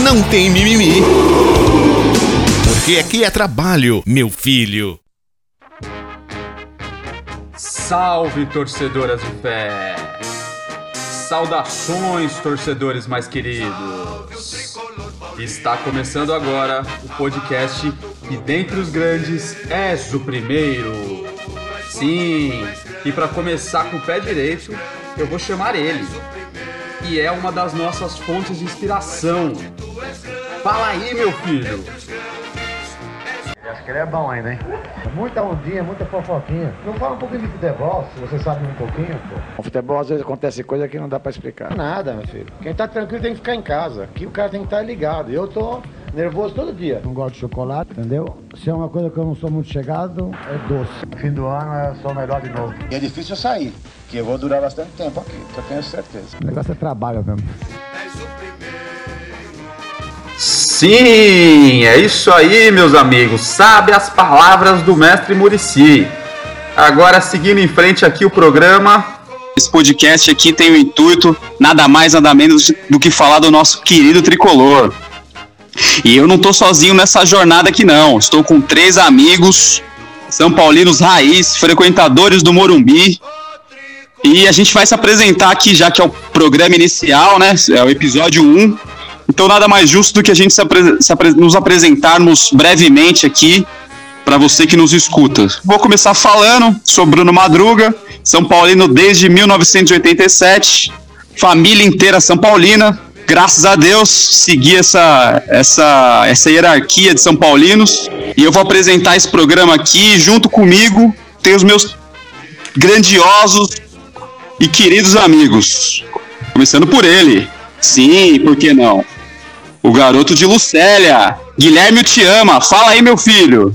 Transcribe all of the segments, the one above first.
não tem mimimi. Porque aqui é trabalho, meu filho. Salve, torcedoras de fé! Saudações, torcedores mais queridos! Está começando agora o podcast que, dentre os grandes, és o primeiro. Sim, e para começar com o pé direito, eu vou chamar ele. E é uma das nossas fontes de inspiração. Fala aí, meu filho! Acho que ele é bom ainda, hein? Muita ondinha, muita fofoquinha. Não fala um pouquinho de futebol, se você sabe um pouquinho, pô. No futebol às vezes acontece coisa que não dá pra explicar. Nada, meu filho. Quem tá tranquilo tem que ficar em casa. Aqui o cara tem que estar ligado. Eu tô nervoso todo dia. Não gosto de chocolate, entendeu? Se é uma coisa que eu não sou muito chegado, é doce. Fim do ano eu sou melhor de novo. E é difícil eu sair, que eu vou durar bastante tempo aqui, eu tenho certeza. O negócio é trabalho mesmo. Sim, é isso aí, meus amigos. Sabe as palavras do mestre Murici. Agora, seguindo em frente aqui o programa. Esse podcast aqui tem o intuito nada mais, nada menos do que falar do nosso querido tricolor. E eu não tô sozinho nessa jornada aqui, não. Estou com três amigos, São Paulinos raiz, frequentadores do Morumbi. E a gente vai se apresentar aqui, já que é o programa inicial, né? É o episódio 1. Então, nada mais justo do que a gente se apre se apre nos apresentarmos brevemente aqui para você que nos escuta. Vou começar falando sobre Bruno Madruga, São Paulino desde 1987, família inteira São Paulina. Graças a Deus, segui essa, essa, essa hierarquia de São Paulinos. E eu vou apresentar esse programa aqui. Junto comigo, tem os meus grandiosos e queridos amigos. Começando por ele. Sim, por que não? O garoto de Lucélia. Guilherme te ama. Fala aí, meu filho.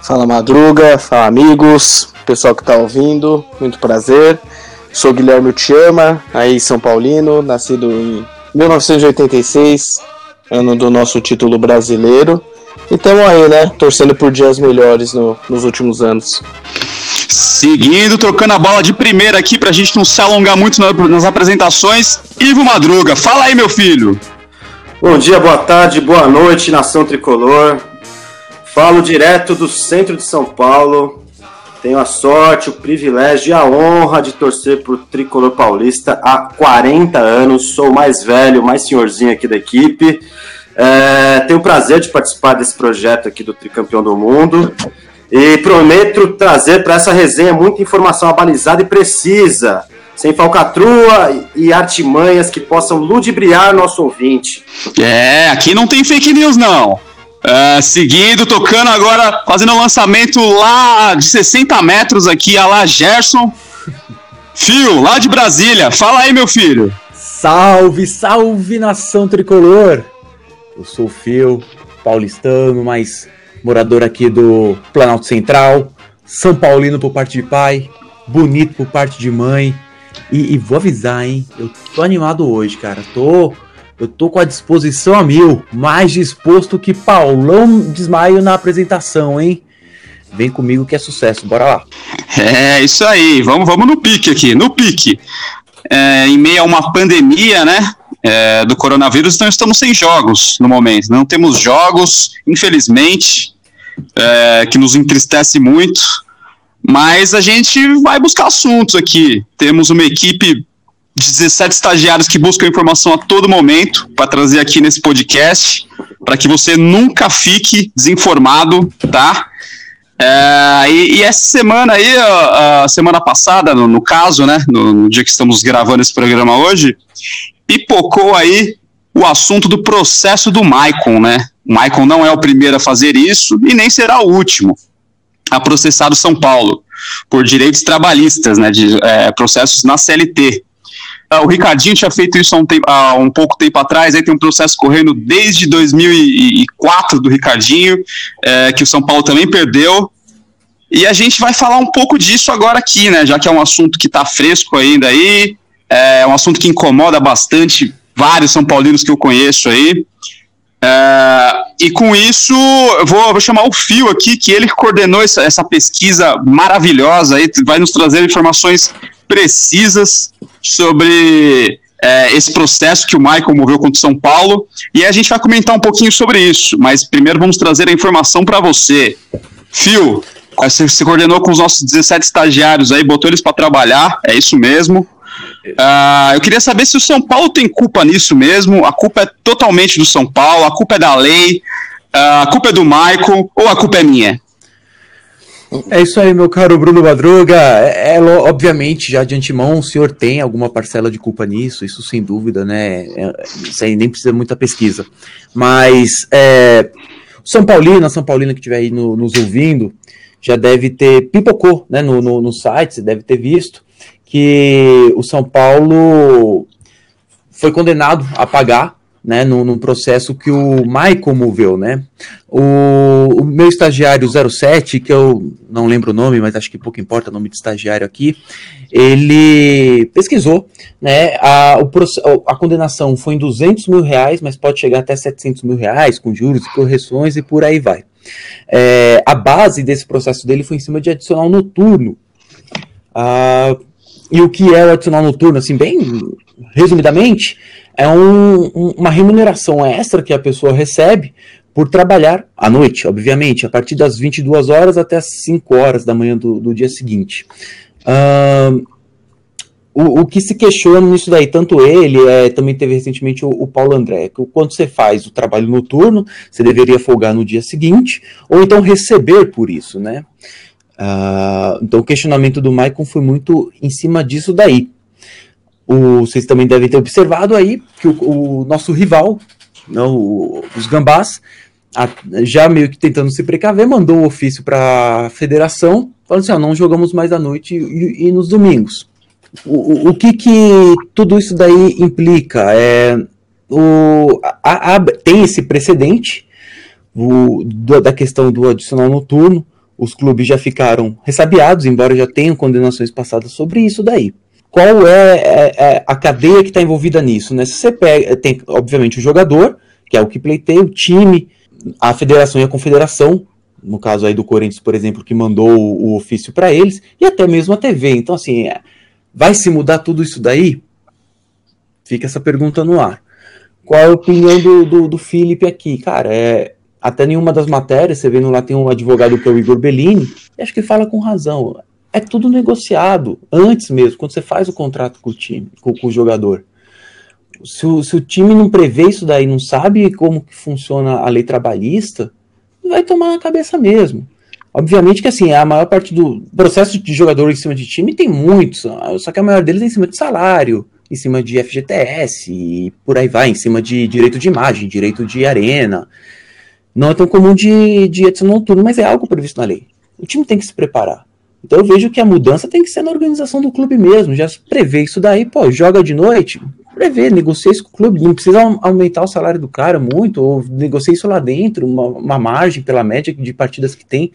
Fala Madruga, fala amigos, pessoal que tá ouvindo, muito prazer. Sou Guilherme Te ama, aí São Paulino, nascido em 1986, ano do nosso título brasileiro. E tamo aí, né? Torcendo por dias melhores no, nos últimos anos. Seguindo, trocando a bola de primeira aqui pra gente não se alongar muito na- nas apresentações. Ivo Madruga, fala aí, meu filho. Bom dia, boa tarde, boa noite, nação tricolor. Falo direto do centro de São Paulo. Tenho a sorte, o privilégio e a honra de torcer por tricolor paulista há 40 anos. Sou o mais velho, o mais senhorzinho aqui da equipe. É, tenho o prazer de participar desse projeto aqui do Tricampeão do Mundo. E prometo trazer para essa resenha muita informação abalizada e precisa, sem falcatrua e artimanhas que possam ludibriar nosso ouvinte. É, aqui não tem fake news, não. É, seguindo, tocando agora, fazendo o lançamento lá de 60 metros aqui, a lá Gerson. Fio, lá de Brasília. Fala aí, meu filho. Salve, salve nação tricolor! Eu sou o Fio, paulistano, mas morador aqui do Planalto Central, São Paulino por parte de pai, bonito por parte de mãe. E, e vou avisar, hein? Eu tô animado hoje, cara. Tô, eu tô com a disposição a mil, mais disposto que Paulão Desmaio na apresentação, hein? Vem comigo que é sucesso, bora lá. É, isso aí. Vamos, vamos no pique aqui, no pique. É, em meio a uma pandemia, né? é, do coronavírus, então estamos sem jogos no momento. Não temos jogos, infelizmente, é, que nos entristece muito. Mas a gente vai buscar assuntos aqui. Temos uma equipe 17 estagiários que buscam informação a todo momento para trazer aqui nesse podcast, para que você nunca fique desinformado, tá? É, e, e essa semana aí, a, a semana passada, no, no caso, né, no, no dia que estamos gravando esse programa hoje, pipocou aí o assunto do processo do Maicon, né? O Maicon não é o primeiro a fazer isso e nem será o último a processar o São Paulo por direitos trabalhistas, né, de é, processos na CLT. Uh, o Ricardinho tinha feito isso há um, tempo, há um, pouco tempo atrás, aí tem um processo correndo desde 2004 do Ricardinho, é, que o São Paulo também perdeu. E a gente vai falar um pouco disso agora aqui, né? Já que é um assunto que está fresco ainda aí, é um assunto que incomoda bastante vários São Paulinos que eu conheço aí. É, e com isso, eu vou, vou, chamar o Fio aqui, que ele coordenou essa, essa pesquisa maravilhosa aí, vai nos trazer informações precisas sobre é, esse processo que o Michael moveu contra o São Paulo. E a gente vai comentar um pouquinho sobre isso, mas primeiro vamos trazer a informação para você. Fio, você se coordenou com os nossos 17 estagiários aí, botou eles para trabalhar, é isso mesmo. Uh, eu queria saber se o São Paulo tem culpa nisso mesmo. A culpa é totalmente do São Paulo, a culpa é da lei, uh, a culpa é do Michael ou a culpa é minha? É isso aí, meu caro Bruno Madruga. É, é, obviamente, já de antemão, o senhor tem alguma parcela de culpa nisso, isso sem dúvida, né? É, isso aí nem precisa muita pesquisa. Mas é, São Paulino, a São Paulina que estiver aí no, nos ouvindo, já deve ter pipocou né, no, no, no site, você deve ter visto que o São Paulo foi condenado a pagar né, num, num, processo que o Michael moveu, né? O, o, meu estagiário 07, que eu não lembro o nome, mas acho que pouco importa o nome de estagiário aqui, ele pesquisou, né? A, o, a condenação foi em 200 mil reais, mas pode chegar até 700 mil reais, com juros e correções e por aí vai. É, a base desse processo dele foi em cima de adicional noturno. Ah, e o que é o adicional noturno, assim, bem resumidamente, é um, um, uma remuneração extra que a pessoa recebe por trabalhar à noite, obviamente, a partir das 22 horas até as 5 horas da manhã do, do dia seguinte. Uh, o, o, que se questiona nisso daí, tanto ele, é, também teve recentemente o, o, Paulo André, que quando você faz o trabalho noturno, você deveria folgar no dia seguinte, ou então receber por isso, né? Uh, então o questionamento do Maicon foi muito em cima disso daí. O, vocês também devem ter observado aí que o, o nosso rival, não, o, os Gambás, a, já meio que tentando se precaver, mandou um ofício para a federação, falando assim: ó, não jogamos mais à noite e, e nos domingos. O, o, que, que tudo isso daí implica? É, o, a, a, tem esse precedente o, da questão do adicional noturno os clubes já ficaram ressabiados, embora já tenham condenações passadas sobre isso daí. Qual é, é, é a cadeia que está envolvida nisso? Né? Se você pega, tem obviamente o jogador, que é o que pleiteia, o time, a federação e a confederação, no caso aí do Corinthians, por exemplo, que mandou o, ofício para eles, e até mesmo a TV. Então, assim, é, vai se mudar tudo isso daí? Fica essa pergunta no ar. Qual a opinião do, do, do Felipe aqui? Cara, é, até nenhuma das matérias, você vendo lá tem um advogado que é o Igor Bellini, acho que fala com razão. É tudo negociado, antes mesmo, quando você faz o contrato com o time, com, com o jogador. Se o, se o, time não prevê isso daí, não sabe como que funciona a lei trabalhista, vai tomar na cabeça mesmo. Obviamente que assim, a maior parte do processo de jogador em cima de time tem muitos, só que a maior deles é em cima de salário, em cima de FGTS e por aí vai, em cima de direito de imagem, direito de arena, não é tão comum de, de edição noturna, mas é algo previsto na lei. O time tem que se preparar. Então eu vejo que a mudança tem que ser na organização do clube mesmo. Já se prevê isso daí, pô, joga de noite, prevê, negocia isso com o clube. Não precisa aumentar o salário do cara muito, ou negocia isso lá dentro, uma, uma margem pela média de partidas que tem.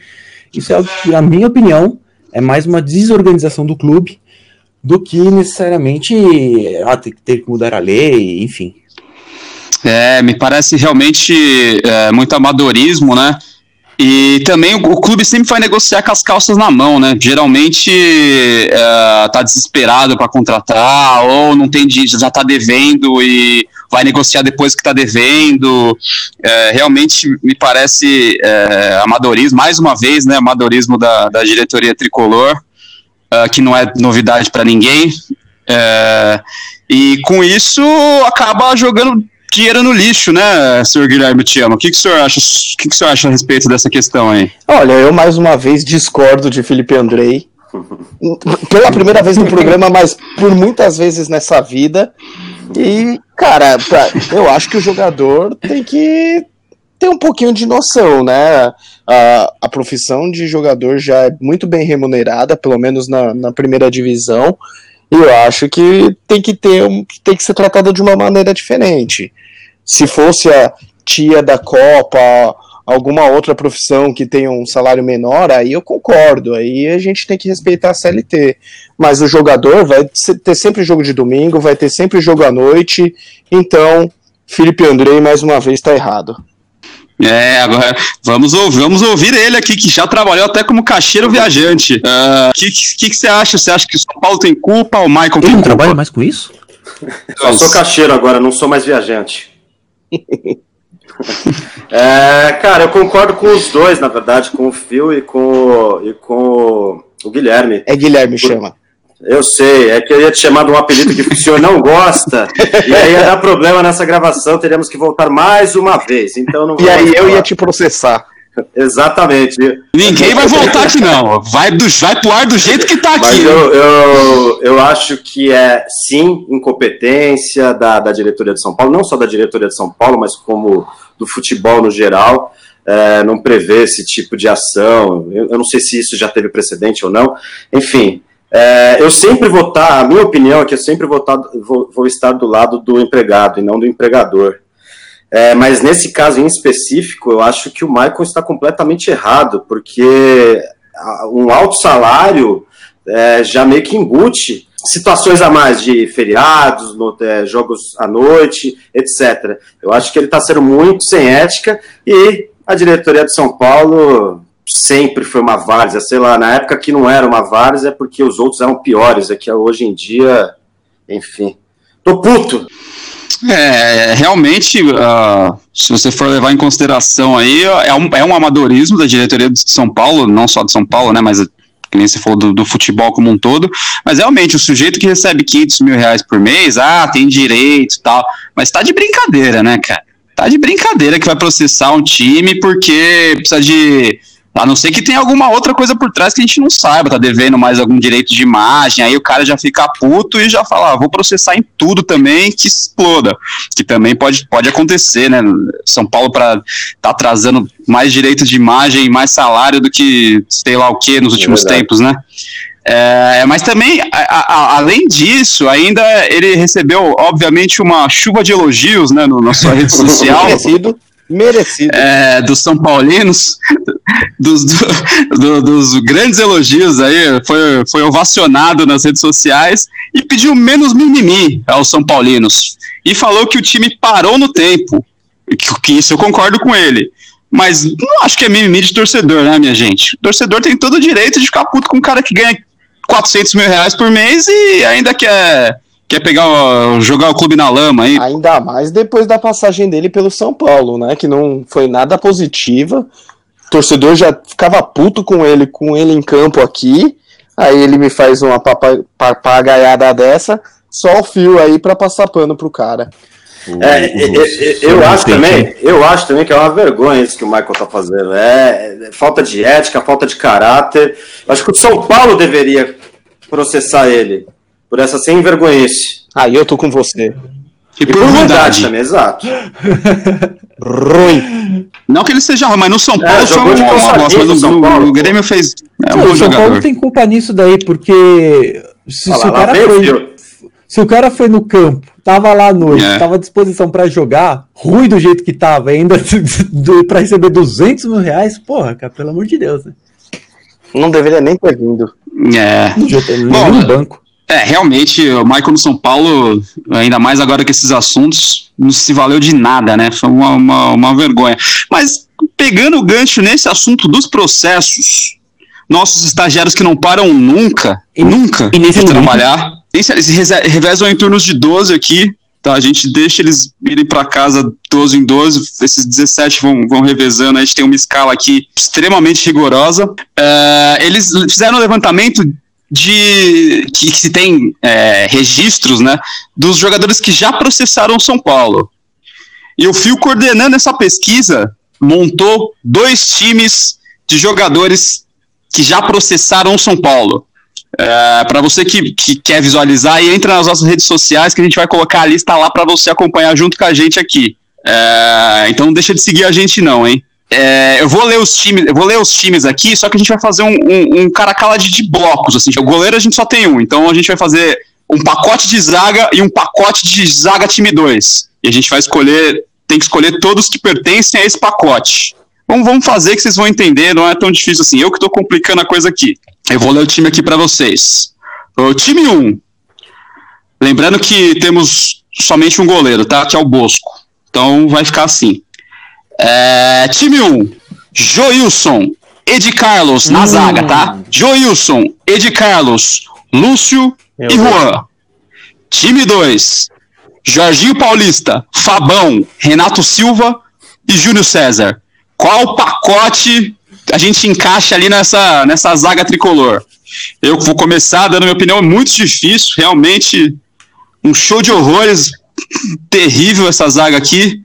Isso é na minha opinião, é mais uma desorganização do clube do que necessariamente ah, ter, ter que mudar a lei, enfim. É, me parece realmente é, muito amadorismo, né? E também o, clube sempre vai negociar com as calças na mão, né? Geralmente é, tá desesperado para contratar, ou não tem já tá devendo e vai negociar depois que tá devendo. É, realmente me parece é, amadorismo, mais uma vez, né? Amadorismo da, da diretoria tricolor, que não é novidade para ninguém. E com isso acaba jogando dinheiro no lixo, né, senhor Guilherme Tiamo? O que, que, o senhor acha, o que, que o senhor acha a respeito dessa questão aí? Olha, eu mais uma vez discordo de Felipe Andrei. Pela primeira vez no programa, mas por muitas vezes nessa vida. E, cara, eu acho que o jogador tem que ter um pouquinho de noção, né? A, a profissão de jogador já é muito bem remunerada, pelo menos na, na primeira divisão. Eu acho que tem que ter um, tem que ser tratado de uma maneira diferente. Se fosse a tia da Copa, alguma outra profissão que tenha um salário menor, aí eu concordo. Aí a gente tem que respeitar a CLT. Mas o jogador vai ter sempre jogo de domingo, vai ter sempre jogo à noite. Então, Felipe Andrei mais uma vez está errado. É, agora vamos ouvir, vamos ouvir ele aqui, que já trabalhou até como caixeiro viajante. O uh, que, que, que, você acha? Você acha que o São Paulo tem culpa ou o Michael tem ele culpa? trabalha mais com isso? Eu sou caixeiro agora, não sou mais viajante. é, cara, eu concordo com os dois, na verdade, com o Phil e com, e com o Guilherme. É Guilherme, chama. Eu sei, é que eu ia te chamar de um apelido que o senhor não gosta, e aí ia dar problema nessa gravação, teríamos que voltar mais uma vez. Então não E aí eu ia te processar. Exatamente. Ninguém vai voltar aqui, não. Vai, do, vai pro ar do jeito que tá aqui. Mas eu, eu, eu acho que é, sim, incompetência da, da diretoria de São Paulo, não só da diretoria de São Paulo, mas como do futebol no geral. É, não prevê esse tipo de ação. Eu, eu não sei se isso já teve precedente ou não. Enfim, é, eu sempre vou estar, a minha opinião é que eu sempre vou estar, vou, vou estar do lado do empregado e não do empregador. É, mas nesse caso em específico, eu acho que o Michael está completamente errado, porque um alto salário é, já meio que embute situações a mais de feriados, é, jogos à noite, etc. Eu acho que ele está sendo muito sem ética e a diretoria de São Paulo sempre foi uma várzea, sei lá, na época que não era uma várzea é porque os outros eram piores, é que hoje em dia, enfim, tô puto. É, realmente, uh, se você for levar em consideração aí, é um, é um amadorismo da diretoria de São Paulo, não só de São Paulo, né, mas que nem você falou do, do, futebol como um todo, mas realmente o sujeito que recebe 500 mil reais por mês, ah, tem direito e tal, mas tá de brincadeira, né, cara? Tá de brincadeira que vai processar um time porque precisa de a não ser que tenha alguma outra coisa por trás que a gente não saiba, tá devendo mais algum direito de imagem, aí o cara já fica puto e já fala, ah, vou processar em tudo também que exploda. Que também pode, pode acontecer, né? São Paulo para tá atrasando mais direito de imagem e mais salário do que sei lá o que nos últimos é tempos, né? É, mas também, a, a, além disso, ainda ele recebeu, obviamente, uma chuva de elogios né, no, na sua rede social. Merecido. É, dos São Paulinos, dos, do, do, dos grandes elogios aí, foi, foi ovacionado nas redes sociais e pediu menos mimimi aos São Paulinos. E falou que o time parou no tempo. Que, que isso eu concordo com ele. Mas não acho que é mimimi de torcedor, né, minha gente? O torcedor tem todo o direito de ficar puto com um cara que ganha 400 mil reais por mês e ainda quer quer pegar jogar o clube na lama aí. Ainda mais depois da passagem dele pelo São Paulo, né? Que não foi nada positiva. O torcedor já ficava puto com ele, com ele em campo aqui. Aí ele me faz uma papagaiada dessa, só o fio aí para passar pano pro cara. É, eu, eu acho também, eu acho também que é uma vergonha isso que o Michael tá fazendo. É, é falta de ética, falta de caráter. Acho que o São Paulo deveria processar ele por essa sem vergonhice. Ah, eu tô com você. E, e por, ruindade também, exato. Ruim. Não que ele seja ruim, mas no São é, Paulo é, foi uma, uma bosta, mas o, o, Grêmio fez. É um o São Paulo tem culpa nisso daí, porque se, se o cara foi. Se o cara foi no campo, tava lá à noite, é. tava à disposição para jogar, ruim do jeito que tava, ainda para receber 200 mil reais, porra, cara, pelo amor de Deus, né? Não deveria nem ter vindo. É. Bom, no banco. É, realmente, o Michael no São Paulo, ainda mais agora que esses assuntos, não se valeu de nada, né? Foi uma, uma, uma vergonha. Mas, pegando o gancho nesse assunto dos processos, nossos estagiários que não param nunca, e, nunca, e nesse de trabalhar, eles revezam em turnos de 12 aqui, tá? A gente deixa eles irem para casa 12 em 12, esses 17 vão, vão revezando, a gente tem uma escala aqui extremamente rigorosa. Uh, eles fizeram um levantamento de que, se tem é, registros, né, dos jogadores que já processaram São Paulo. E o Fio coordenando essa pesquisa montou dois times de jogadores que já processaram São Paulo. É, para você que, que, quer visualizar, entra nas nossas redes sociais que a gente vai colocar a lista lá para você acompanhar junto com a gente aqui. É, então deixa de seguir a gente não, hein? É, eu vou ler os times, eu vou ler os times aqui, só que a gente vai fazer um, um, um caracala de, de, blocos, assim. O goleiro a gente só tem um, então a gente vai fazer um pacote de zaga e um pacote de zaga time 2. E a gente vai escolher, tem que escolher todos que pertencem a esse pacote. Vamos, vamos fazer que vocês vão entender, não é tão difícil assim. Eu que estou complicando a coisa aqui. Eu vou ler o time aqui para vocês. O time 1. Um. Lembrando que temos somente um goleiro, tá? Que é o Bosco. Então vai ficar assim. É, time 1. Um. Joilson, Ed Carlos na hum. zaga, tá? Joilson, Ed Carlos, Lúcio Meu e Juan. Deus. Time 2. Jorginho Paulista, Fabão, Renato Silva e Júnior César. Qual pacote a gente encaixa ali nessa, nessa zaga tricolor? Eu vou começar dando minha opinião, é muito difícil, realmente um show de horrores, terrível essa zaga aqui,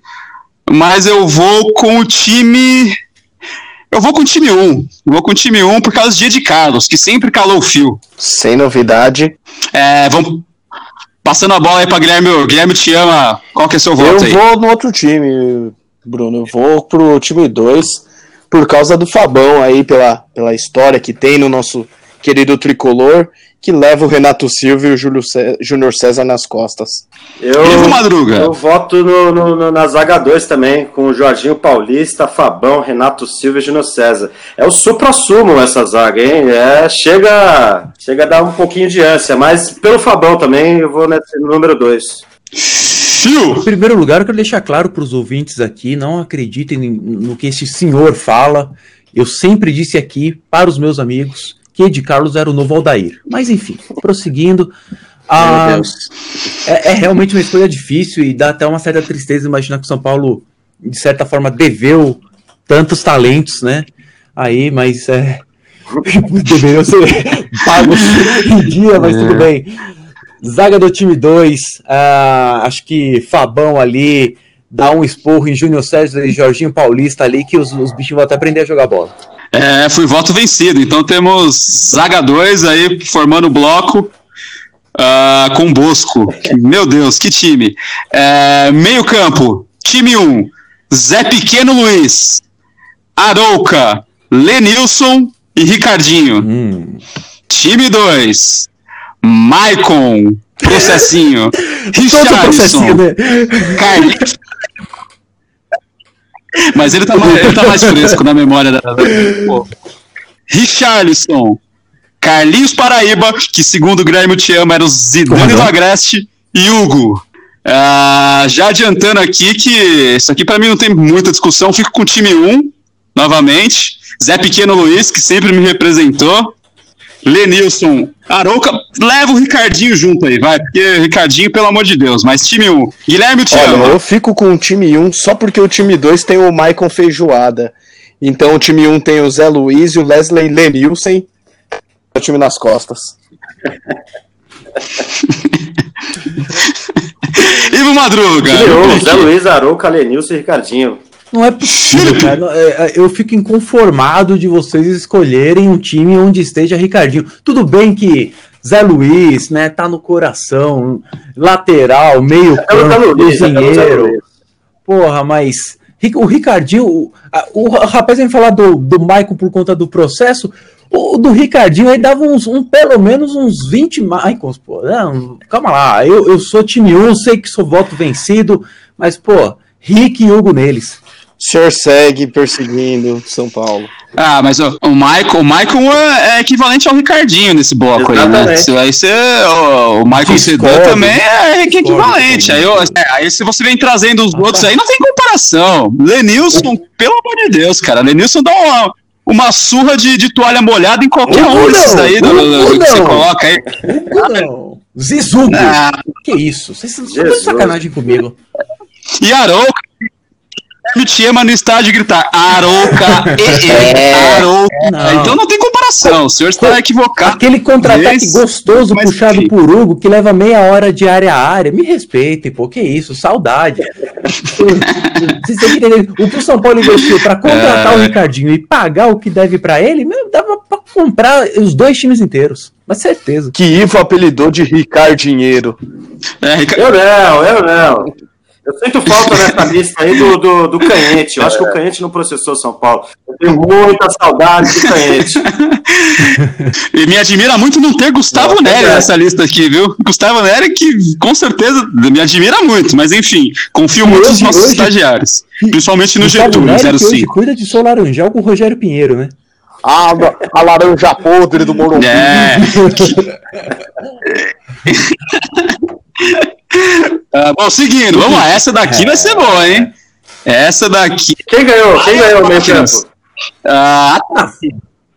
mas eu vou com o time eu vou com o time 1. Eu vou com o time 1 por causa de Ed Carlos, que sempre calou o fio. Sem novidade. É, vamos. Passando a bola aí pra Guilherme. Guilherme te ama. Qual que é seu voto eu aí? Eu vou no outro time, Bruno. Eu vou pro time 2 por causa do Fabão aí, pela, pela história que tem no nosso querido tricolor que leva o Renato Silva e o Júlio Júnior César nas costas. Eu, Madruga. eu voto no, no, no, na zaga 2 também, com o Jorginho Paulista, Fabão, Renato Silva e Júnior César. É o supra-sumo essa zaga, hein? É, chega, chega a dar um pouquinho de ânsia, mas pelo Fabão também eu vou nesse número 2. Em primeiro lugar, eu quero deixar claro para os ouvintes aqui, não acreditem no que esse senhor fala. Eu sempre disse aqui para os meus amigos que Ed Carlos era o novo Aldair. Mas enfim, prosseguindo. Ah, é, é, realmente uma escolha difícil e dá até uma certa tristeza imaginar que o São Paulo, de certa forma, deveu tantos talentos, né? Aí, mas é, deveriam ser pagos em dia, mas é. tudo bem. Zaga do time 2, ah, acho que Fabão ali dá um esporro em Júnior César e Jorginho Paulista ali, que os, os bichos vão até aprender a jogar bola. É, fui voto vencido. Então temos Zaga 2 aí formando bloco uh, com Bosco. Meu Deus, que time. É, meio campo, time 1, um, Zé Pequeno Luiz, Arouca, Lenilson e Ricardinho. Hum. Time 2, Maicon, Processinho, Richardson, né? Carlinhos mas ele tá, mais, ele tá mais fresco na memória da. Pô. Richarlison, Carlinhos Paraíba, que segundo o Grêmio te ama era o Zidane do Agreste, e Hugo. Ah, já adiantando aqui que isso aqui para mim não tem muita discussão, fico com o time 1, novamente. Zé Pequeno Luiz, que sempre me representou. Lenilson, Arouca, leva o Ricardinho junto aí, vai, porque Ricardinho, pelo amor de Deus, mas time 1. Guilherme, te Olha, eu fico com o time 1 só porque o time 2 tem o Maicon Feijoada. Então o time 1 tem o Zé Luiz e o Leslie Lenilson, o time nas costas. Ivo Madruga. Zé Luiz, Arouca, Lenilson e Ricardinho. Não é possível, cara. É, é, eu fico inconformado de vocês escolherem um time onde esteja Ricardinho. Tudo bem que Zé Luiz, né, tá no coração, lateral, meio é campo, cozinheiro. Porra, mas o Ricardinho, o, o rapaz vem falar do, do Maicon por conta do processo. O do Ricardinho aí dava uns, um, pelo menos uns 20 Maicons, pô. Não, calma lá, eu, eu sou time 1, sei que sou voto vencido, mas, pô, Rick e Hugo neles. O senhor segue perseguindo São Paulo. Ah, mas o, o Michael, o Michael é, é, equivalente ao Ricardinho nesse bloco Exatamente. aí, né? Aí você, o, o Michael Sedan também é equivalente. Aí, é, aí se você vem trazendo os outros aí, não tem comparação. Lenilson, pelo amor de Deus, cara. Lenilson dá uma, uma surra de, de toalha molhada em qualquer um desses daí do, do, do, que você coloca aí. Não. Zizugo. Ah. Que isso? Vocês estão de sacanagem comigo. E Arouca, me chama no estádio gritar Arouca, e, é. Arouca. Não. Então não tem comparação, o senhor está equivocado. Aquele contra-ataque gostoso puxado que... por Hugo que leva meia hora de área a área. Me respeitem, pô, que isso, saudade. Vocês têm que entender. O que o São Paulo investiu para contratar é... o Ricardinho e pagar o que deve para ele, meu, dava para comprar os dois times inteiros. Mas certeza. Que Ivo apelidou de Ricardinheiro. É, Rica... Eu não, eu não. Eu sinto falta nessa lista aí do, do, do Canhete. Eu acho que o Canhete não processou São Paulo. Eu tenho muita saudade do Canhete. e me admira muito não ter Gustavo Nery é. nessa lista aqui, viu? Gustavo Nery que com certeza me admira muito, mas enfim, confio muito hoje, nos nossos hoje, estagiários. Principalmente no Gustavo Getúlio, Nery, 05. Hoje cuida de Sou Laranjal com o Rogério Pinheiro, né? Ah, a laranja podre do Morumbi. É. ah, bom, seguindo, vamos lá. Essa daqui vai ser boa, hein? Essa daqui. Quem ganhou? Quem ganhou o meio tempo? Ah,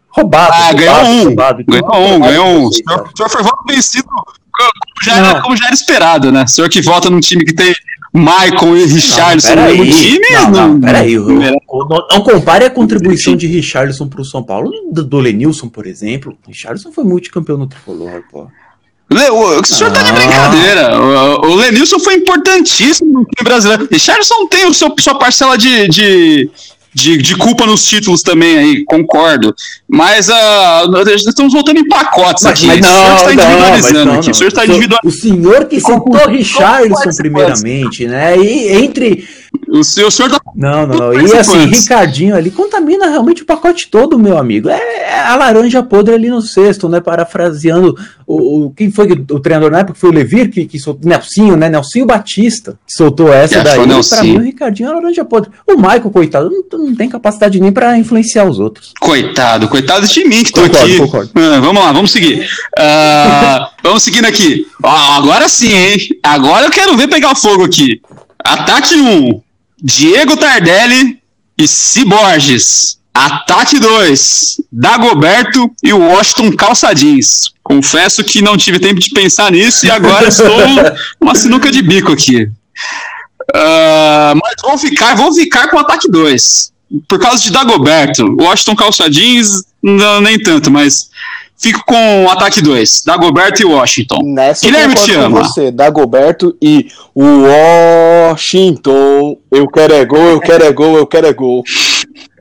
roubado. Ah, ganhou um. Roubado. Ganhou um, ganhou um. O senhor, o senhor foi voto vencido como já, era, como já era esperado, né? O senhor que vota num time que tem Michael e Richardson no mesmo time. Não, não, não peraí. Não, não, compare a contribuição de Richardson para o São Paulo do, do Lenilson, por exemplo. Richardson foi multicampeão no tricolor, pô. O, o senhor ah. tá de brincadeira. O, o Lenilson foi importantíssimo no time brasileiro. Richardson tem o seu, sua parcela de, de, de, de, culpa nos títulos também aí, concordo. Mas uh, estamos voltando em pacotes mas, aqui. Mas não, o senhor está individualizando aqui. O senhor está individualizando. O senhor que citou Richardson primeiramente, né? E entre o senhor, o senhor tá... Não, não, não. E assim, Ricardinho ali contamina realmente o pacote todo, meu amigo. É, é a laranja podre ali no cesto, né? Parafraseando o, o quem foi o treinador na época foi o Levir que, que soltou. Nelsinho, né? Nelsinho Batista que soltou essa que daí. Pra mim, o Ricardinho é a laranja podre. O Michael, coitado, não, não tem capacidade nem para influenciar os outros. Coitado, coitado de mim que tô concordo, aqui. Concordo. Ah, vamos lá, vamos seguir. Uh, vamos seguindo aqui. agora sim, hein? Agora eu quero ver pegar fogo aqui. Ataque 1, Diego Tardelli e Ciborges. Ataque 2, Dagoberto e o Washington Calçadins. Confesso que não tive tempo de pensar nisso e agora estou uma sinuca de bico aqui. Uh, mas vou ficar, vou ficar com o ataque 2. Por causa de Dagoberto. Washington Calçadins, não, nem tanto, mas Fico com o ataque 2, Dagoberto e Washington. Nessa Guilherme te ama. Você, Dagoberto e Washington. Eu quero é gol, eu quero é gol, eu quero é gol.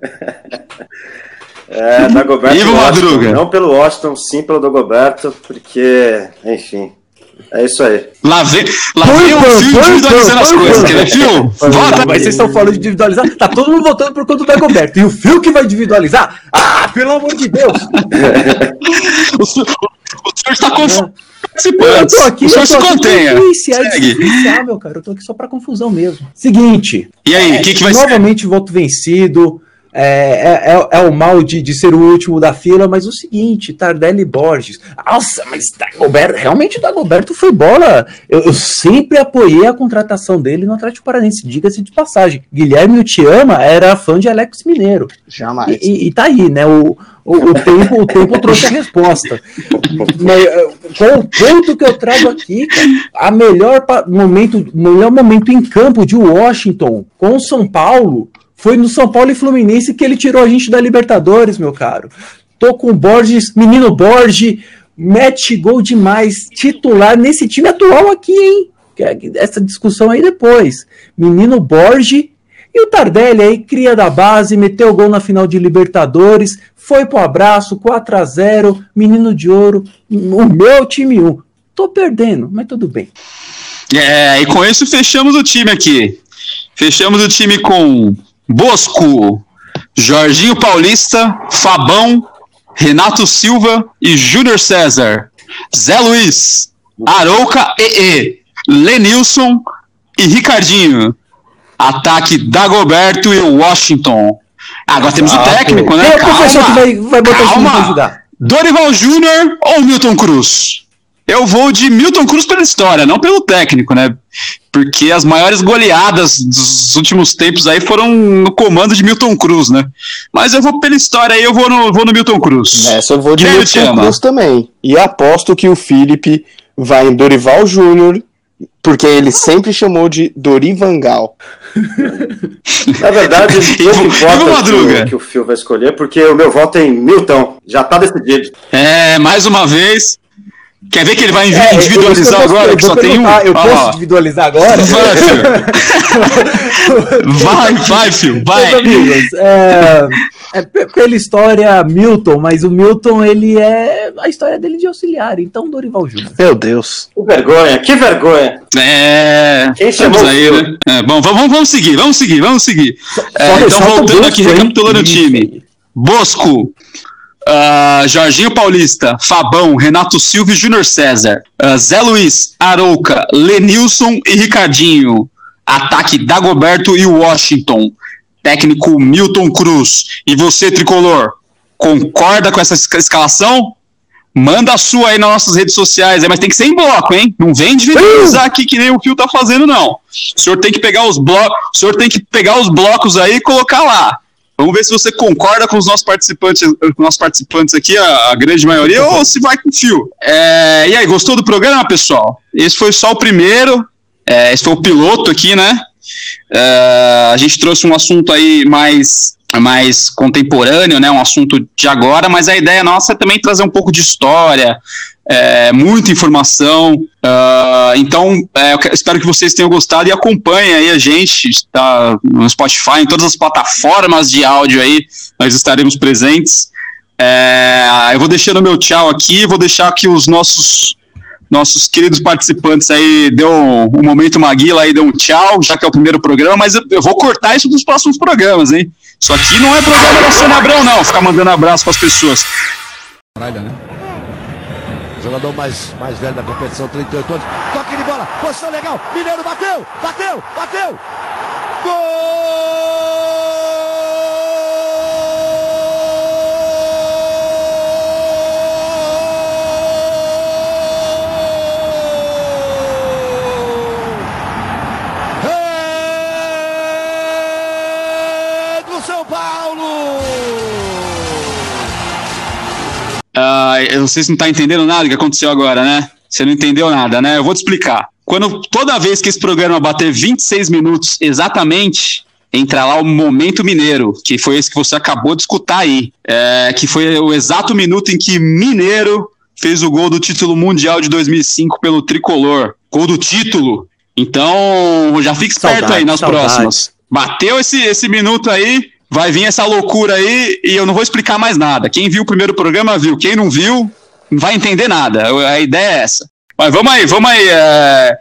é, Dagoberto Ivo Madruga. Não pelo Washington, sim pelo Dagoberto, porque, enfim, é isso aí. Lá vem, lá vem o Fio individualizando as coisas. Quer ver, Fio? Vota! Mas vocês estão falando de individualizar? Tá todo mundo votando por conta do Dagoberto. E o Fio que vai individualizar? Ah, pelo amor de Deus! o, senhor, o senhor está confuso. Eu tô aqui, o senhor se contenha. Segue. meu cara. Eu tô aqui só pra confusão mesmo. Seguinte. E aí, o é, que, que vai novamente, ser? Novamente, voto vencido. É, é, é, é, o mal de, de ser o último da fila, mas o seguinte, Tardelli Borges. Nossa, mas Dagoberto, realmente o Dagoberto foi bola. Eu, eu, sempre apoiei a contratação dele no Atlético Paranense, diga-se de passagem. Guilherme Utiama era fã de Alex Mineiro. Jamais. E, e, e tá aí, né? O, o, o, tempo, o tempo trouxe a resposta. Mas, qual o ponto que eu trago aqui? A melhor momento, melhor momento em campo de Washington com o São Paulo foi no São Paulo e Fluminense que ele tirou a gente da Libertadores, meu caro. Tô com o Borges, menino Borges, mete gol demais, titular nesse time atual aqui, hein? É essa discussão aí depois. Menino Borges e o Tardelli aí, cria da base, meteu gol na final de Libertadores, foi pro abraço, 4 a 0 menino de ouro, o meu time 1. Tô perdendo, mas tudo bem. É, e com isso fechamos o time aqui. Fechamos o time com Bosco, Jorginho Paulista, Fabão, Renato Silva e Júnior César, Zé Luiz, Arouca EE, Lenilson e Ricardinho. Ataque Dagoberto e Washington. Agora temos o técnico, né? Quem é o professor que vai, vai botar calma. o time pra jogar? Dorival Júnior ou Milton Cruz? Eu vou de Milton Cruz pela história, não pelo técnico, né? Porque as maiores goleadas dos últimos tempos aí foram no comando de Milton Cruz, né? Mas eu vou pela história aí, eu vou no, vou no Milton Cruz. Nessa eu vou de Quem Milton Cruz também. E aposto que o Felipe vai em Dorival Júnior, porque ele sempre chamou de Dorivangal. Na verdade, eu importa que, que o Phil vai escolher, porque o meu voto é em Milton. Já tá decidido. É, mais uma vez, Quer ver que ele vai é, individualizar agora, que só tem um? Eu ah, posso individualizar agora? Vai, Phil. vai, vai, Phil, vai. amigos, é, É, pela história Milton, mas o Milton, ele é a história dele de auxiliar, então Dorival Júnior. Meu Deus. Que vergonha, que vergonha. É. Quem chamou aí, né? É, bom, vamos, vamos seguir, vamos seguir, vamos seguir. É, então, voltando aqui, recapitulando o time. Bosco, Uh, Jorginho Paulista, Fabão, Renato Silva e Júnior César. Uh, Zé Luiz, Arouca, Lenilson e Ricardinho. Ataque Dagoberto e Washington. Técnico Milton Cruz. E você, tricolor, concorda com essa escalação? Manda a sua aí nas nossas redes sociais, mas tem que ser em bloco, hein? Não vem individualizar aqui que nem o Fio tá fazendo, não. O senhor tem que pegar os blocos, o senhor tem que pegar os blocos aí e colocar lá. Vamos ver se você concorda com os nossos participantes, com nossos participantes aqui, a, a grande maioria, ou se vai com fio. É, e aí, gostou do programa, pessoal? Esse foi só o primeiro, é, esse foi o piloto aqui, né? É, a gente trouxe um assunto aí mais mais contemporâneo, né, um assunto de agora, mas a ideia nossa é também trazer um pouco de história, é, muita informação. Uh, então, é, eu espero que vocês tenham gostado e acompanhem aí a gente. Está no Spotify, em todas as plataformas de áudio aí, nós estaremos presentes. É, eu vou deixando meu tchau aqui, vou deixar que os nossos nossos queridos participantes aí deu um, um momento Maguila aí deu um tchau, já que é o primeiro programa, mas eu, eu vou cortar isso dos próximos programas, hein? Isso aqui não é programa da Sônia não, ficar mandando abraço para as pessoas. Caralho, né? Jogador mais, mais velho da competição, 38 anos. Toque de bola, posição legal. Mineiro bateu, bateu, bateu. Gol! Vocês não estão tá entendendo nada do que aconteceu agora, né? Você não entendeu nada, né? Eu vou te explicar. Quando toda vez que esse programa bater 26 minutos exatamente, entra lá o Momento Mineiro, que foi esse que você acabou de escutar aí. É, que foi o exato minuto em que Mineiro fez o gol do título mundial de 2005 pelo Tricolor. Gol do título. Então, já fique esperto saudade, aí nas saudade. próximas. Bateu esse, esse minuto aí, vai vir essa loucura aí e eu não vou explicar mais nada. Quem viu o primeiro programa viu, quem não viu não vai entender nada. A ideia é essa. Mas vamos aí, vamos aí. É...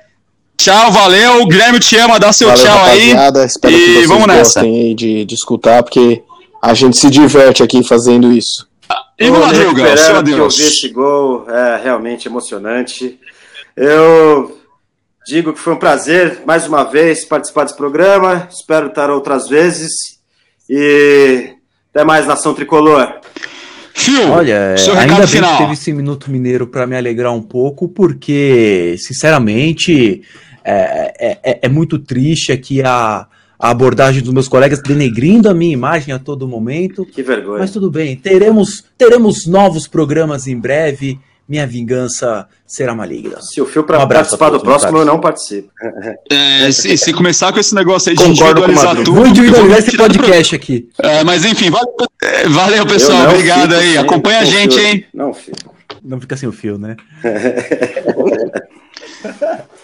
Tchau, valeu. O Guilherme te ama, dá seu valeu, tchau aí. Espero e que vocês vamos nessa. Aí de, de escutar, porque a gente se diverte aqui fazendo isso. E o Madruga, seu que eu vi esse gol é realmente emocionante. Eu digo que foi um prazer mais uma vez participar desse programa. Espero estar outras vezes. E até mais, nação tricolor. Fio, Olha, ainda bem final. que teve esse minuto mineiro para me alegrar um pouco, porque, sinceramente, é, é, é, é muito triste aqui a, a abordagem dos meus colegas denegrindo a minha imagem a todo momento. Que vergonha. Mas tudo bem, teremos, teremos novos programas em breve minha vingança será maligna. Se o Fio para um participar do próximo, eu não participo. É, se, se, começar com esse negócio aí de Concordo individualizar tudo. Vou individualizar esse podcast aqui. É, mas enfim, valeu, valeu pessoal. Obrigado aí. Acompanha a gente, fio. hein? Não, filho. Não fica sem o fio, né?